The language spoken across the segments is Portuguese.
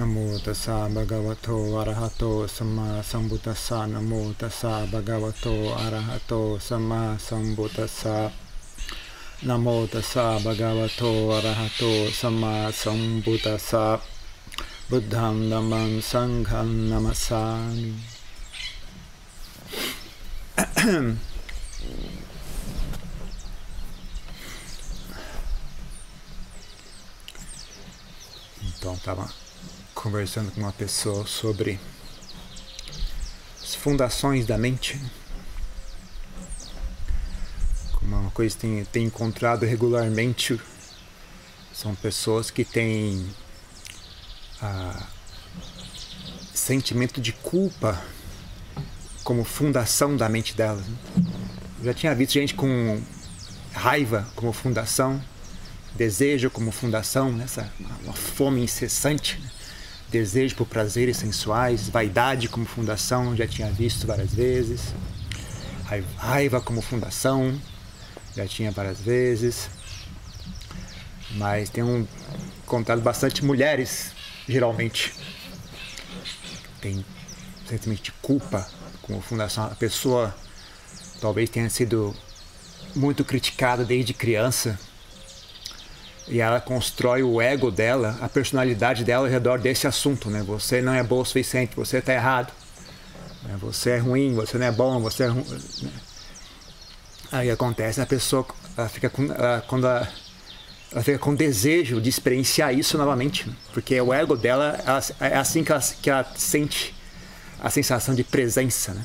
นโมตัสสะบะกะวะโตอะระหะโตสัมมาสัมพุทธัสสะนโมตัสสะบะกะวะโตอะระหะโตสัมมาสัมพุทธัสสะนโมตัสสะบะกะวะโตอะระหะโตสัมมาสัมพุทธัสสะบุตธังดัมมังสังฆังนามัสสามิต้องตาม conversando com uma pessoa sobre as fundações da mente. Como uma coisa que tem, tem encontrado regularmente são pessoas que têm ah, sentimento de culpa como fundação da mente delas. Já tinha visto gente com raiva como fundação, desejo como fundação, nessa uma fome incessante, né? Desejo por prazeres sensuais, vaidade como fundação, já tinha visto várias vezes, raiva como fundação, já tinha várias vezes, mas tem um encontrado bastante mulheres, geralmente, tem sentimento de culpa como fundação, a pessoa talvez tenha sido muito criticada desde criança e ela constrói o ego dela, a personalidade dela ao redor desse assunto, né? Você não é bom o suficiente, você está errado, né? você é ruim, você não é bom, você é ruim. Né? Aí acontece, a pessoa ela fica com, ela, quando ela, ela, fica com desejo de experienciar isso novamente, né? porque o ego dela ela, é assim que ela, que ela sente a sensação de presença, né?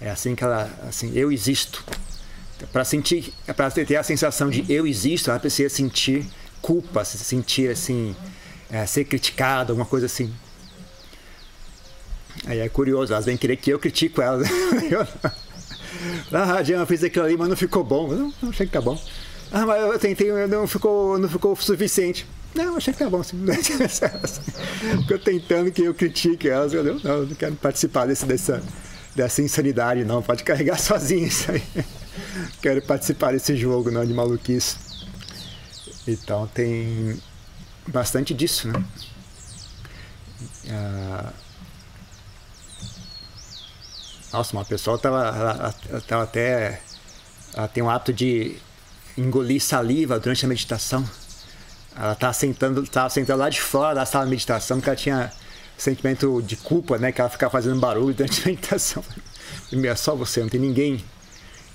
É assim que ela, assim, eu existo para sentir, para ter a sensação de eu existo, ela precisa sentir culpa, se sentir assim, é, ser criticada, alguma coisa assim. Aí é curioso, elas vêm querer que eu critico elas. ah, Diana, eu fiz aquilo ali, mas não ficou bom. Não, não achei que tá bom. Ah, mas eu tentei, não ficou, não ficou suficiente. Não, achei que tá bom. Ficou tentando que eu critique elas. Eu não, não quero participar desse, dessa, dessa insanidade, não. Pode carregar sozinho isso aí quero participar desse jogo, não, de maluquice. Então tem bastante disso, né? Ah, nossa, uma pessoa tava, ela, ela tava até. Ela tem o hábito de engolir saliva durante a meditação. Ela estava sentando, tava sentando lá de fora da sala de meditação, porque ela tinha sentimento de culpa, né? Que ela ficava fazendo barulho durante a meditação. É só você, não tem ninguém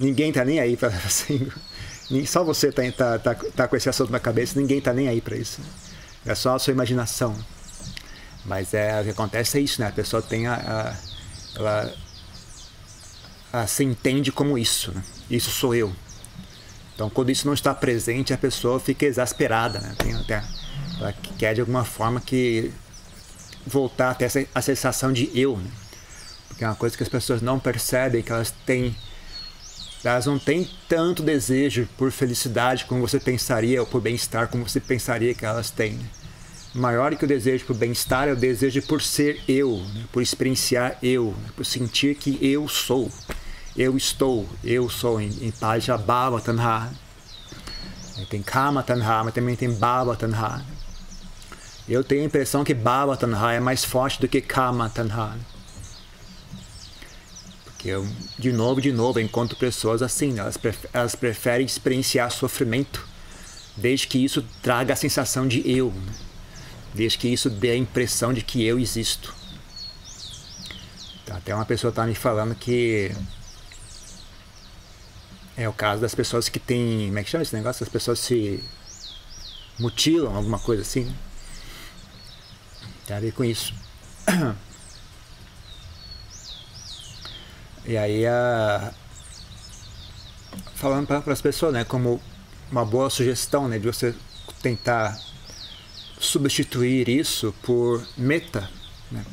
Ninguém tá nem aí para assim, só você tá, tá, tá, tá, com esse assunto na cabeça, ninguém tá nem aí para isso. É só a sua imaginação. Mas é, o que acontece é isso, né? A pessoa tem a, a ela, ela se entende como isso, né? Isso sou eu. Então, quando isso não está presente, a pessoa fica exasperada, né? Tem até, ela quer de alguma forma que voltar até essa, a sensação de eu, né? Porque é uma coisa que as pessoas não percebem que elas têm elas não têm tanto desejo por felicidade como você pensaria, ou por bem-estar como você pensaria que elas têm. Maior que o desejo por bem-estar é o desejo por ser eu, né? por experienciar eu, né? por sentir que eu sou, eu estou, eu sou. Em, em Bhava Tanha. Tem Kama Tanha, mas também tem Bhava Tanha. Eu tenho a impressão que Bhava Tanha é mais forte do que Kama Tanha que eu, de novo, de novo, encontro pessoas assim, elas, preferem, elas preferem experienciar sofrimento, desde que isso traga a sensação de eu, né? desde que isso dê a impressão de que eu existo. Então, até uma pessoa está me falando que é o caso das pessoas que têm. Como é que chama esse negócio? As pessoas se mutilam, alguma coisa assim. Tem a ver com isso. E aí, a... falando para as pessoas, né, como uma boa sugestão, né, de você tentar substituir isso por meta, né?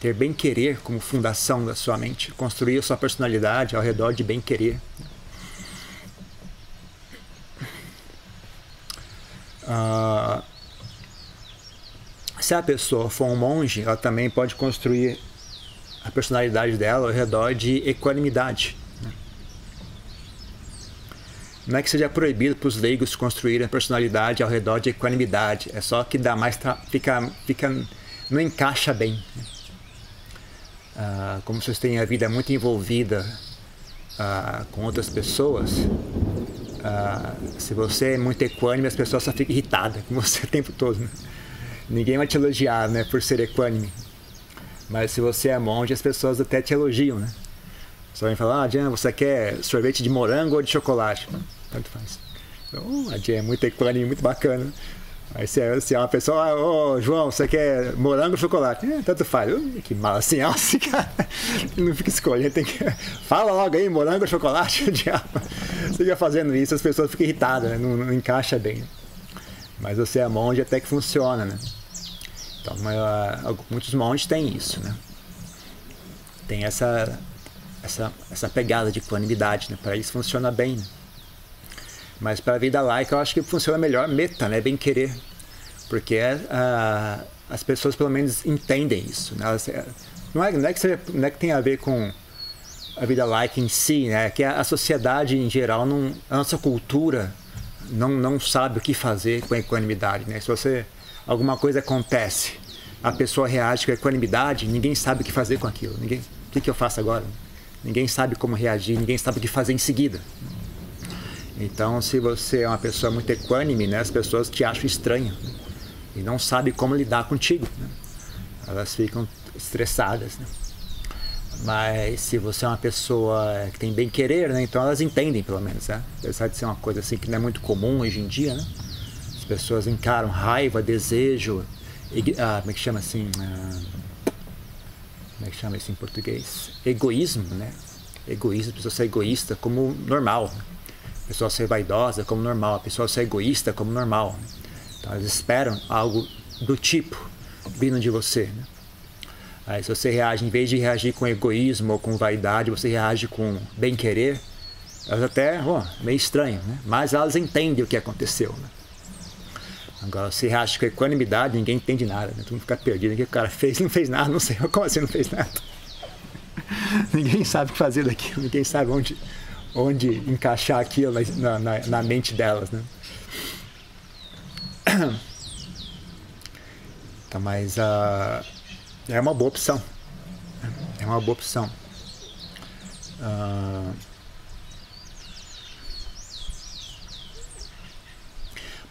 ter bem querer como fundação da sua mente, construir a sua personalidade ao redor de bem querer. Ah, se a pessoa for um monge, ela também pode construir a personalidade dela ao redor de equanimidade. Né? não é que seja proibido para os leigos construírem personalidade ao redor de equanimidade, é só que dá mais fica, fica não encaixa bem. Ah, como vocês têm a vida muito envolvida ah, com outras pessoas, ah, se você é muito equânime, as pessoas só ficam irritadas com você o tempo todo. Né? Ninguém vai te elogiar né, por ser equânime. Mas se você é monge, as pessoas até te elogiam, né? Só vem falar, ah, Jean, você quer sorvete de morango ou de chocolate? Tanto faz. Então, a Jean é muito equânime, muito bacana. Aí se, se é uma pessoa, ô oh, João, você quer morango ou chocolate? É, tanto faz. que mal assim, assim, cara. Não fica escolhendo, tem que. Fala logo aí, morango ou chocolate, o diabo. Você fica fazendo isso, as pessoas ficam irritadas, né? não, não, encaixa bem. Mas você é monge até que funciona, né? Então, muitos monges têm isso, né? Tem essa, essa, essa pegada de equanimidade, né? Para isso funciona bem, né? Mas para a vida laica eu acho que funciona melhor meta, né? Bem querer. Porque uh, as pessoas pelo menos entendem isso. Né? Elas, é, não, é, não, é que seja, não é que tem a ver com a vida laica em si, né? É que a, a sociedade em geral, não, a nossa cultura não, não sabe o que fazer com a equanimidade, né? Se você alguma coisa acontece, a pessoa reage com equanimidade, ninguém sabe o que fazer com aquilo. Ninguém, o que, que eu faço agora? Ninguém sabe como reagir, ninguém sabe o que fazer em seguida. Então, se você é uma pessoa muito equânime, né, as pessoas te acham estranho né, e não sabem como lidar contigo. Né? Elas ficam estressadas. Né? Mas se você é uma pessoa que tem bem querer, né, então elas entendem pelo menos. Né? Apesar de ser uma coisa assim que não é muito comum hoje em dia, né? As pessoas encaram raiva, desejo, ah, como é que chama assim? Ah, como é que chama isso em português? Egoísmo, né? Egoísmo, a pessoa ser egoísta como normal a pessoa ser vaidosa como normal, a pessoa ser egoísta como normal. Então elas esperam algo do tipo vindo de você. Né? Aí se você reage, em vez de reagir com egoísmo ou com vaidade, você reage com bem-querer, elas até, oh, meio estranho, né? mas elas entendem o que aconteceu. Né? Agora, se reage com equanimidade, ninguém entende nada, né? todo mundo fica perdido. O que o cara fez? Não fez nada, não sei. Como assim não fez nada? ninguém sabe o que fazer daquilo, ninguém sabe onde, onde encaixar aquilo na, na, na mente delas, né? Então, mas uh, é uma boa opção. É uma boa opção. Uh,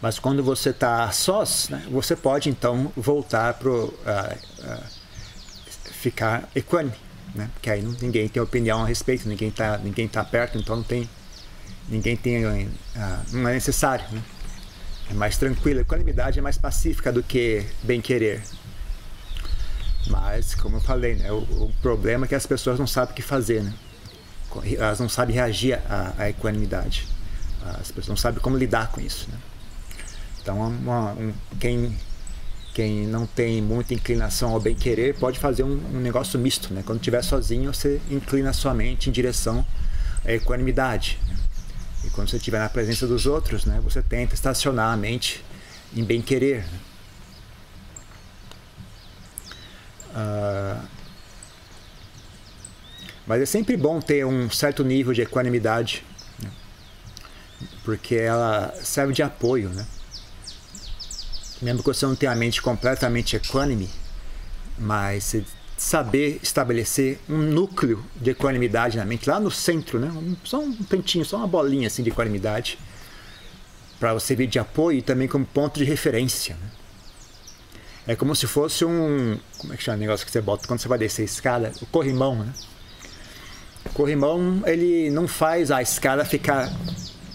mas quando você está sós, né, você pode então voltar para uh, uh, ficar equânime né? Porque aí ninguém tem opinião a respeito, ninguém está ninguém tá perto, então não tem ninguém tem ah, não é necessário, né? É mais tranquilo, a equanimidade é mais pacífica do que bem querer. Mas, como eu falei, né, o, o, problema é que as pessoas não sabem o que fazer, né? Elas não sabem reagir à, à equanimidade. As pessoas não sabem como lidar com isso, né? Então, uma, um, quem quem não tem muita inclinação ao bem querer pode fazer um, um negócio misto, né? Quando estiver sozinho, você inclina sua mente em direção à equanimidade. E quando você estiver na presença dos outros, né, você tenta estacionar a mente em bem querer. Uh, mas é sempre bom ter um certo nível de equanimidade, né? porque ela serve de apoio, né? Mesmo que você não tenha a mente completamente equânime, mas saber estabelecer um núcleo de equanimidade na mente, lá no centro, né? só um tantinho, só uma bolinha assim de equanimidade, para você vir de apoio e também como ponto de referência. Né? É como se fosse um. Como é que chama o negócio que você bota quando você vai descer a escada? O corrimão, né? O corrimão, ele não faz a escada ficar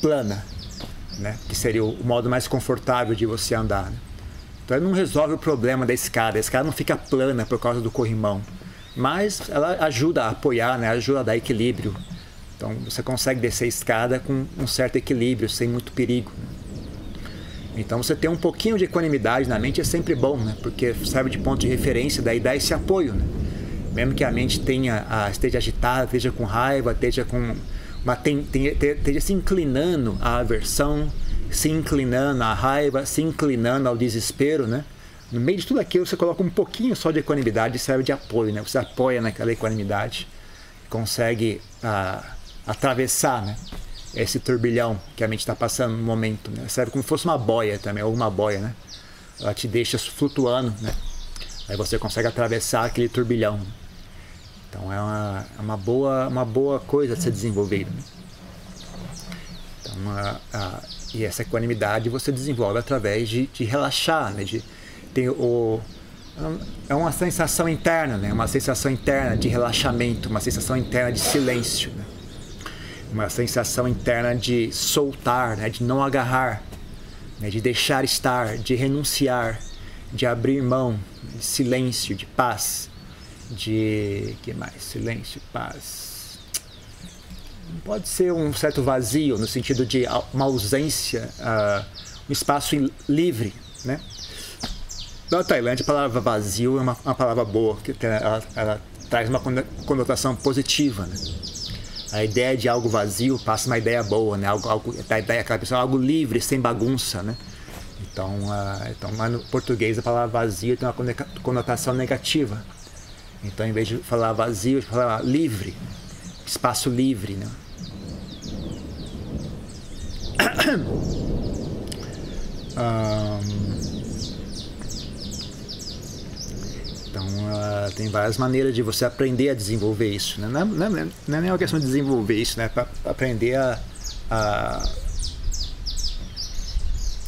plana, né? Que seria o modo mais confortável de você andar. Né? Então ela não resolve o problema da escada, a escada não fica plana por causa do corrimão, mas ela ajuda a apoiar, né? ajuda a dar equilíbrio. Então você consegue descer a escada com um certo equilíbrio, sem muito perigo. Então você ter um pouquinho de equanimidade na mente é sempre bom, né? porque serve de ponto de referência, daí dá esse apoio. Né? Mesmo que a mente tenha, esteja agitada, esteja com raiva, esteja com uma, tem, esteja se inclinando à aversão, se inclinando à raiva, se inclinando ao desespero, né? No meio de tudo aquilo, você coloca um pouquinho só de equanimidade e serve de apoio, né? Você apoia naquela equanimidade, consegue ah, atravessar, né? esse turbilhão que a mente está passando no momento. Né? Serve como se fosse uma boia também, ou uma boia, né? Ela te deixa flutuando, né? Aí você consegue atravessar aquele turbilhão. Então é uma, é uma, boa, uma boa coisa a ser desenvolvida. Né? Então, a, a, e essa equanimidade você desenvolve através de, de relaxar, né? De, tem o, é uma sensação interna, né? Uma sensação interna de relaxamento, uma sensação interna de silêncio, né? Uma sensação interna de soltar, né? De não agarrar, né? de deixar estar, de renunciar, de abrir mão, de silêncio, de paz, de que mais? Silêncio, paz. Pode ser um certo vazio no sentido de uma ausência, uh, um espaço livre, né? Na Tailândia, a palavra vazio é uma, uma palavra boa, que ela, ela, traz uma conotação positiva, né? A ideia de algo vazio passa uma ideia boa, né? Algo, algo, a ideia aquela pessoa, algo livre, sem bagunça, né? Então, uh, então, mas no português a palavra vazio tem uma conotação negativa. Então, em vez de falar vazio, falar livre, espaço livre, né? Então, tem várias maneiras de você aprender a desenvolver isso. Né? Não, é, não, é, não é nem uma questão de desenvolver isso, né? Para aprender a, a,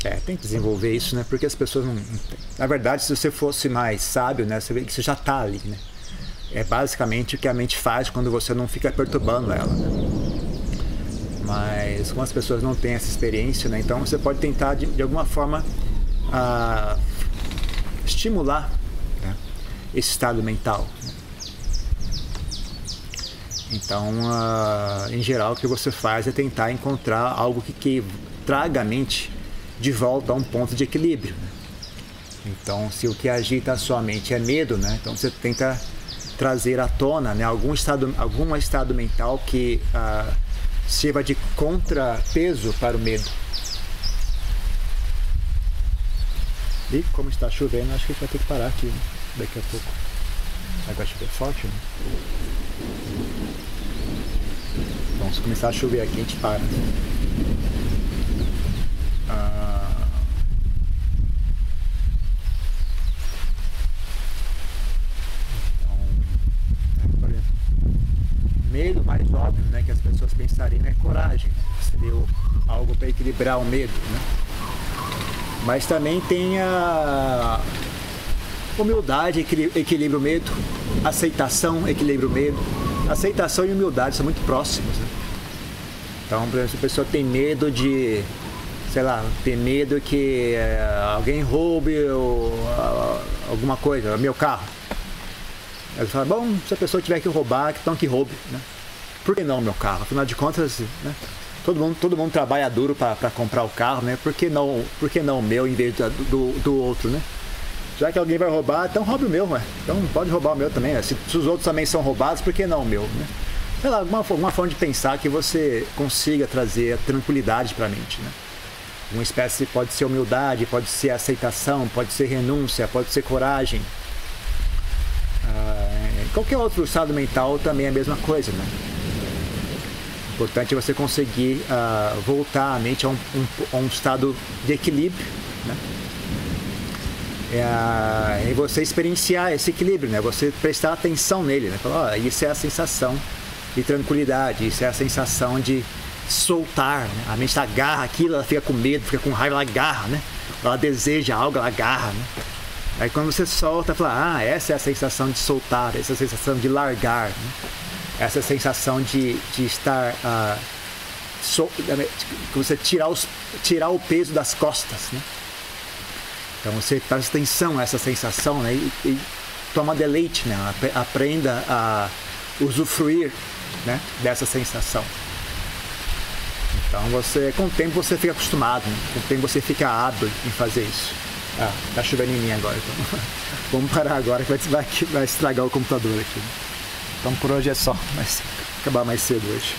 É, tem que desenvolver isso, né? Porque as pessoas não, não Na verdade, se você fosse mais sábio, né? Você vê que você já está ali, né? É basicamente o que a mente faz quando você não fica perturbando ela. Né? Mas como as pessoas não têm essa experiência, né? Então você pode tentar de, de alguma forma uh, estimular esse estado mental. Então, uh, em geral, o que você faz é tentar encontrar algo que, que traga a mente de volta a um ponto de equilíbrio. Né? Então, se o que agita a sua mente é medo, né? então você tenta trazer à tona né? algum, estado, algum estado mental que uh, sirva de contrapeso para o medo. E como está chovendo, acho que a gente vai ter que parar aqui. Né? daqui a pouco. Agora chover forte, né? Então se começar a chover aqui a gente para. Ah... Então, é, medo mais né, que as pessoas pensariam é coragem. Seria algo para equilibrar o medo. Né? Mas também tem a, Humildade equilibra o medo, aceitação equilibra o medo. Aceitação e humildade são muito próximos. Né? Então, por exemplo, se a pessoa tem medo de, sei lá, tem medo que é, alguém roube ou, alguma coisa, meu carro. Ela fala, bom, se a pessoa tiver que roubar, então que roube. Né? Por que não meu carro? Afinal de contas, né? todo, mundo, todo mundo trabalha duro para comprar o carro, né? Por que não, por que não o meu em vez do, do, do outro, né? já que alguém vai roubar, então roube o meu, ué. Então pode roubar o meu também. Né? Se, se, os outros também são roubados, por que não o meu? Né? Sei lá, alguma, alguma forma de pensar que você consiga trazer tranquilidade para a mente. Né? Uma espécie pode ser humildade, pode ser aceitação, pode ser renúncia, pode ser coragem. Ah, qualquer outro estado mental também é a mesma coisa, né? Importante é você conseguir ah, voltar a mente a um, um, a um estado de equilíbrio, né? é, você experienciar esse equilíbrio, né? Você prestar atenção nele, né? Falar, oh, isso é a sensação de tranquilidade, isso é a sensação de soltar, né? A mente agarra aquilo, ela fica com medo, fica com raiva, ela agarra, né? Ela deseja algo, ela agarra, né? Aí quando você solta, fala, ah, essa é a sensação de soltar, essa é a sensação de largar, né? Essa sensação de, de estar, ah, so, você tirar, os, tirar o peso das costas, né? Então você presta atenção a essa sensação né? e, e toma deleite, né? aprenda a usufruir né? dessa sensação. Então você, com o tempo você fica acostumado, né? com o tempo você fica hábil em fazer isso. Ah, tá chovendo em mim agora, então vamos parar agora que vai, vai estragar o computador aqui. Então por hoje é só, mas acabar mais cedo hoje.